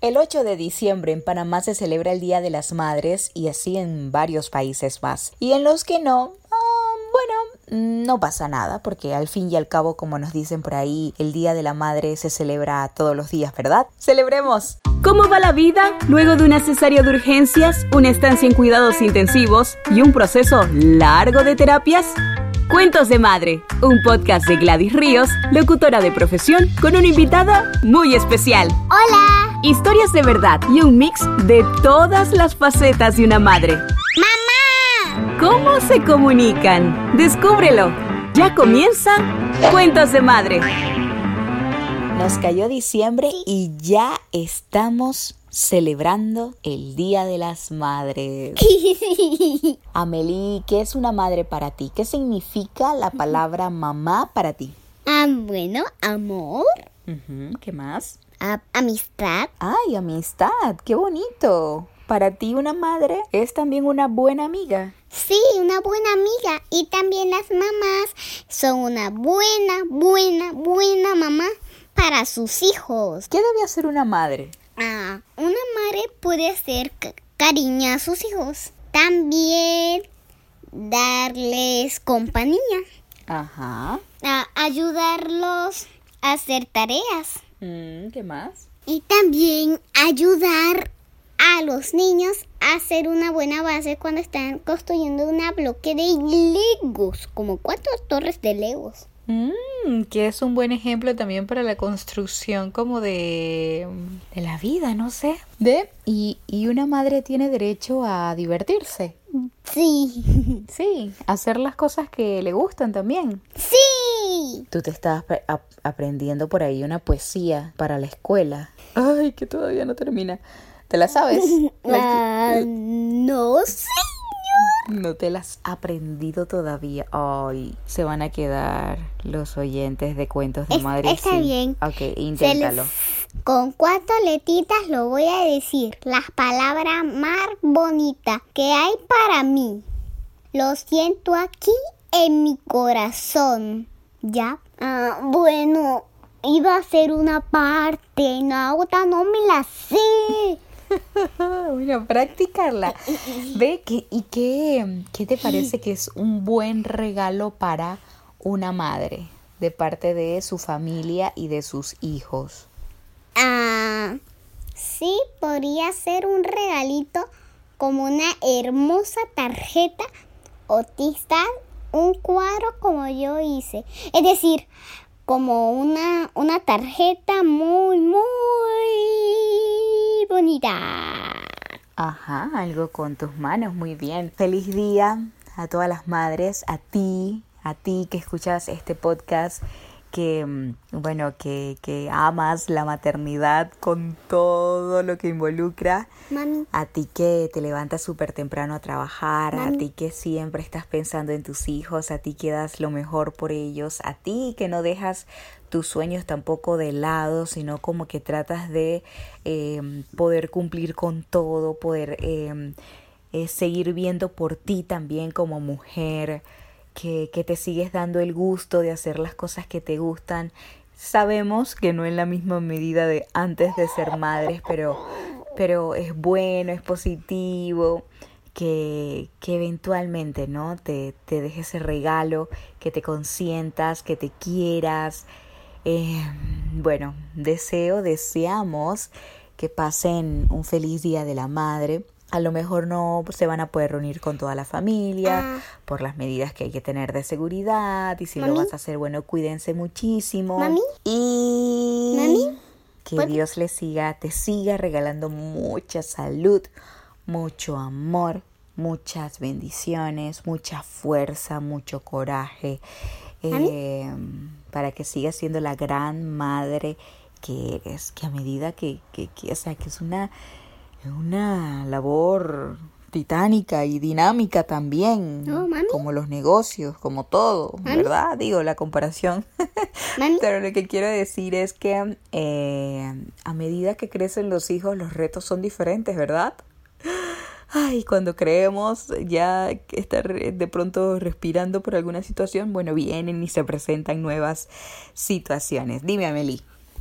El 8 de diciembre en Panamá se celebra el Día de las Madres y así en varios países más. Y en los que no, ah, bueno, no pasa nada, porque al fin y al cabo, como nos dicen por ahí, el Día de la Madre se celebra todos los días, ¿verdad? ¡Celebremos! ¿Cómo va la vida luego de una cesárea de urgencias, una estancia en cuidados intensivos y un proceso largo de terapias? Cuentos de Madre, un podcast de Gladys Ríos, locutora de profesión, con una invitada muy especial. Hola. Historias de verdad y un mix de todas las facetas de una madre. ¡Mamá! ¿Cómo se comunican? Descúbrelo. Ya comienza Cuentos de Madre. Nos cayó diciembre y ya estamos celebrando el Día de las Madres. Amelie, ¿qué es una madre para ti? ¿Qué significa la palabra mamá para ti? Ah, bueno, amor, ¿Qué más? A- amistad, Ay, amistad, qué bonito. Para ti una madre es también una buena amiga. sí, una buena amiga. Y también las mamás son una buena, buena, buena mamá para sus hijos. ¿Qué debe hacer una madre? Ah, una madre puede hacer ca- cariño a sus hijos. También darles compañía. Ajá. a ayudarlos a hacer tareas. Mm, ¿Qué más? Y también ayudar a los niños a hacer una buena base cuando están construyendo una bloque de legos, como cuatro torres de legos. Mm, que es un buen ejemplo también para la construcción como de, de la vida, no sé. De, y, y una madre tiene derecho a divertirse. Sí, Sí, hacer las cosas que le gustan también. sí. Tú te ap- aprendiendo por ahí una poesía para la escuela. Ay, que todavía no termina. ¿Te la sabes? Ah, no sé. No te las has aprendido todavía. Ay, se van a quedar los oyentes de cuentos de Es- madre. está sí. bien. Ok, inténtalo. les- Con cuatro letitas lo voy a decir. Las palabras más bonitas que hay para mí. Lo siento aquí en mi corazón. ¿Ya? Ah, bueno, iba a ser una parte. No, otra no me la sé. bueno, practicarla. Ve, que, ¿y qué, qué te parece que es un buen regalo para una madre de parte de su familia y de sus hijos? Ah, sí, podría ser un regalito como una hermosa tarjeta o quizás un cuadro como yo hice. Es decir, como una, una tarjeta muy, muy bonita. Ajá, algo con tus manos, muy bien. Feliz día a todas las madres, a ti, a ti que escuchas este podcast, que, mm, bueno, que, que amas la maternidad con todo lo que involucra. Mami, A ti que te levantas súper temprano a trabajar, a ti que siempre estás pensando en tus hijos, a ti que das lo mejor por ellos, a ti que no dejas tus sueños tampoco de lado, sino como que tratas de eh, poder cumplir con todo, poder eh, eh, seguir viendo por ti también como mujer, que, que te sigues dando el gusto de hacer las cosas que te gustan. Sabemos que no en la misma medida de antes de ser madres, pero, pero es bueno, es positivo, que, que eventualmente ¿no? te, te deje ese regalo, que te consientas, que te quieras. Eh, bueno, deseo, deseamos que pasen un feliz día de la madre. A lo mejor no se van a poder reunir con toda la familia Ah. por las medidas que hay que tener de seguridad y si lo vas a hacer, bueno, cuídense muchísimo. Mami. Y Mami. que ¿Puedo? Dios les siga, te siga regalando mucha salud, mucho amor, muchas bendiciones, mucha fuerza, mucho coraje, eh, para que sigas siendo la gran madre que eres, que a medida que, que, que- o sea, que es una, una labor titánica y dinámica también, como los negocios, como todo, Mami. ¿verdad? Digo, la comparación. Pero lo que quiero decir es que eh, a medida que crecen los hijos, los retos son diferentes, ¿verdad? Ay, cuando creemos ya estar de pronto respirando por alguna situación, bueno, vienen y se presentan nuevas situaciones. Dime, Amelie.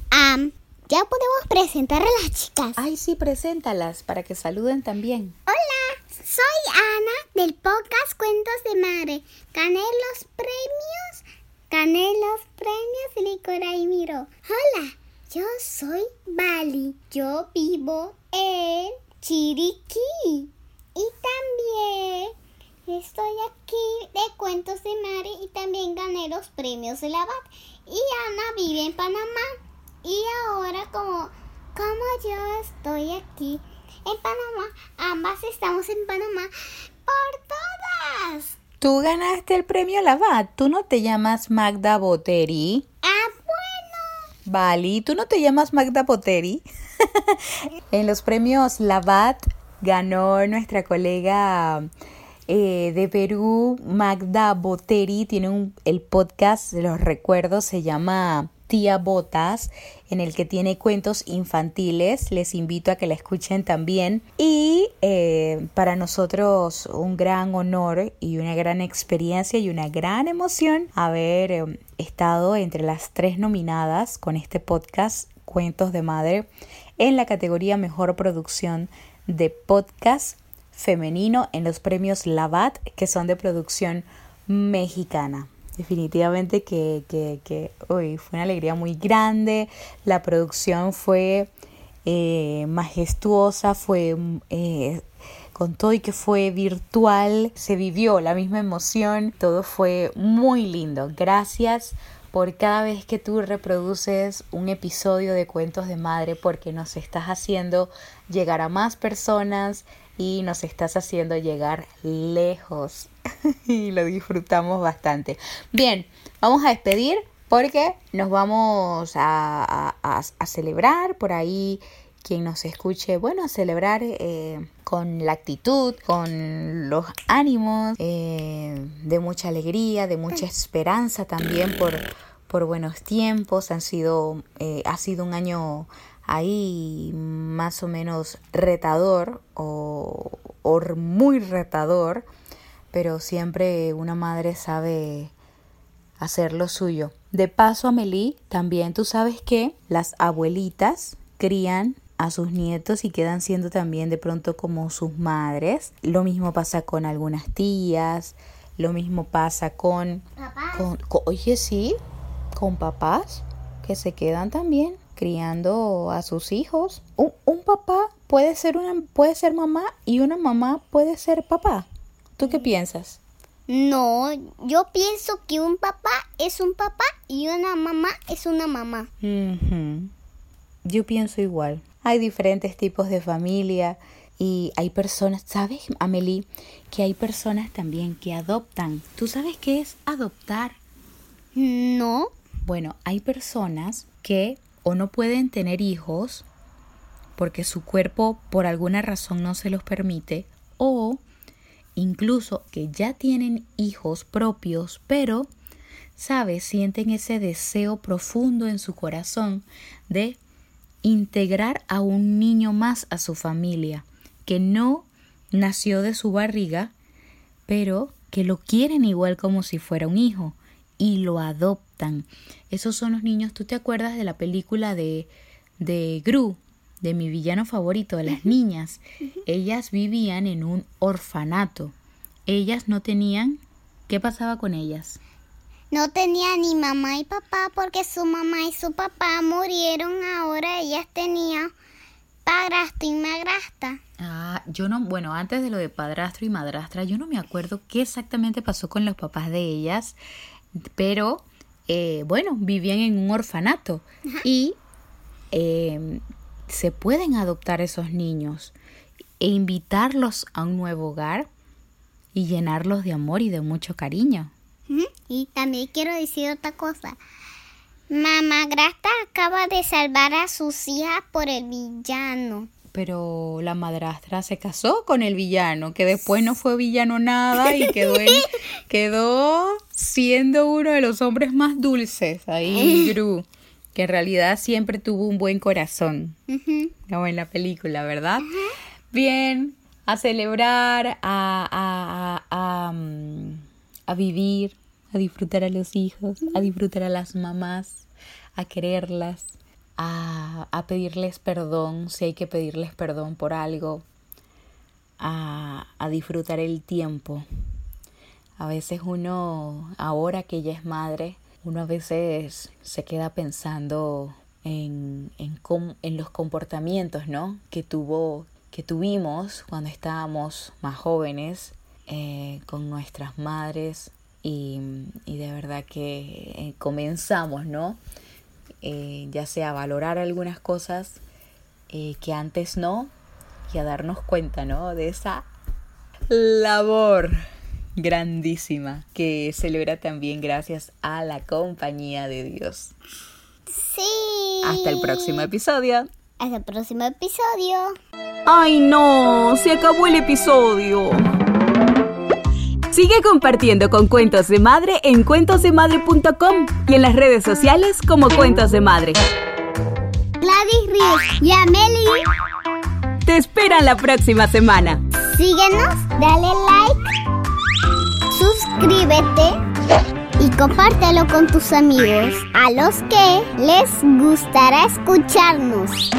Am, Ya podemos presentar a las chicas. Ay, sí, preséntalas para que saluden también. Hola, soy Ana del podcast Cuentos de Madre. Gané los premios, gané los premios Licora y Miro. Hola, yo soy Bali. Yo vivo en Chiriquí. Estoy aquí de Cuentos de Madre y también gané los premios de la BAT. Y Ana vive en Panamá. Y ahora como, como yo estoy aquí en Panamá, ambas estamos en Panamá por todas. Tú ganaste el premio Lavat. Tú no te llamas Magda Boteri. Ah, bueno. Vale, ¿tú no te llamas Magda Boteri? en los premios Lavat ganó nuestra colega eh, de Perú, Magda Boteri. Tiene el podcast los recuerdos, se llama Tía Botas, en el que tiene cuentos infantiles. Les invito a que la escuchen también. Y eh, para nosotros un gran honor y una gran experiencia y una gran emoción haber eh, estado entre las tres nominadas con este podcast Cuentos de Madre en la categoría Mejor Producción de Podcast Femenino en los premios Lavat, que son de producción mexicana. Definitivamente que, que, que fue una alegría muy grande, la producción fue eh, majestuosa, fue eh, con todo y que fue virtual, se vivió la misma emoción, todo fue muy lindo. Gracias por cada vez que tú reproduces un episodio de Cuentos de Madre porque nos estás haciendo llegar a más personas y nos estás haciendo llegar lejos y lo disfrutamos bastante. Bien, vamos a despedir porque nos vamos a, a, celebrar por ahí quien nos escuche, bueno, a celebrar eh, con la actitud, con los ánimos, eh, de mucha alegría, de mucha esperanza también por, por buenos tiempos. Han sido, eh, ha sido un año ahí más o menos retador o, o muy retador pero siempre una madre sabe hacer lo suyo. De paso, Amelie, también tú sabes que las abuelitas crían a sus nietos y quedan siendo también de pronto como sus madres. Lo mismo pasa con algunas tías, lo mismo pasa con, con, oye sí, con papás que se quedan también criando a sus hijos. Un, un papá puede ser una puede ser mamá y una mamá puede ser papá. ¿Tú qué piensas? No, yo pienso que un papá es un papá y una mamá es una mamá. Yo pienso igual. Hay diferentes tipos de familia y hay personas, ¿sabes, Amelie? Que hay personas también que adoptan. ¿Tú sabes qué es adoptar? No. Bueno, hay personas que o no pueden tener hijos porque su cuerpo por alguna razón no se los permite o incluso que ya tienen hijos propios, pero, ¿sabes? Sienten ese deseo profundo en su corazón de integrar a un niño más a su familia, que no nació de su barriga, pero que lo quieren igual como si fuera un hijo y lo adoptan. Esos son los niños, ¿tú te acuerdas de la película de, de Gru? de mi villano favorito, de las niñas, ellas vivían en un orfanato. Ellas no tenían... ¿Qué pasaba con ellas? No tenían ni mamá y papá porque su mamá y su papá murieron. Ahora ellas tenían padrastro y madrastra. Ah, yo no, bueno, antes de lo de padrastro y madrastra, yo no me acuerdo qué exactamente pasó con los papás de ellas, pero eh, bueno, vivían en un orfanato y eh, se pueden adoptar esos niños e invitarlos a un nuevo hogar y llenarlos de amor y de mucho cariño. Y también quiero decir otra cosa. Mamá Grasta acaba de salvar a sus hijas por el villano. Pero la madrastra se casó con el villano, que después no fue villano nada y quedó, quedó siendo uno de los hombres más dulces ahí, Gru que en realidad siempre tuvo un buen corazón, como en la película, ¿verdad? Bien, a celebrar, a, a, mm, a, vivir, a disfrutar a los hijos, a disfrutar a las mamás, a quererlas, a, a pedirles perdón si hay que pedirles perdón por algo, a, a disfrutar el tiempo. A veces uno, ahora que ella es madre, uno a veces se queda pensando en, en, en, los comportamientos ¿no? que, tuvo, que tuvimos cuando estábamos más jóvenes eh, con nuestras madres y, y, de verdad que eh, comenzamos, ¿no? Eh, ya sea valorar algunas cosas que antes no y a darnos cuenta, ¿no? De esa labor grandísima que celebra también gracias a la compañía de Dios. Sí. Hasta el próximo episodio. Hasta el próximo episodio. ¡Ay no! Se acabó el episodio. Sigue compartiendo con Cuentos de Madre en cuentosdemadre.com y en las redes sociales como Cuentos de Madre. Gladys Ríos y Amelie te esperan la próxima semana. Síguenos, dale like, suscríbete y compártelo con tus amigos a los que les gustará escucharnos.